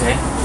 谁？